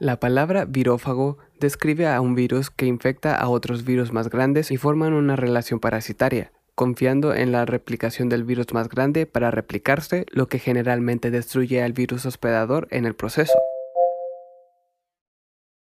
La palabra virófago describe a un virus que infecta a otros virus más grandes y forman una relación parasitaria, confiando en la replicación del virus más grande para replicarse, lo que generalmente destruye al virus hospedador en el proceso.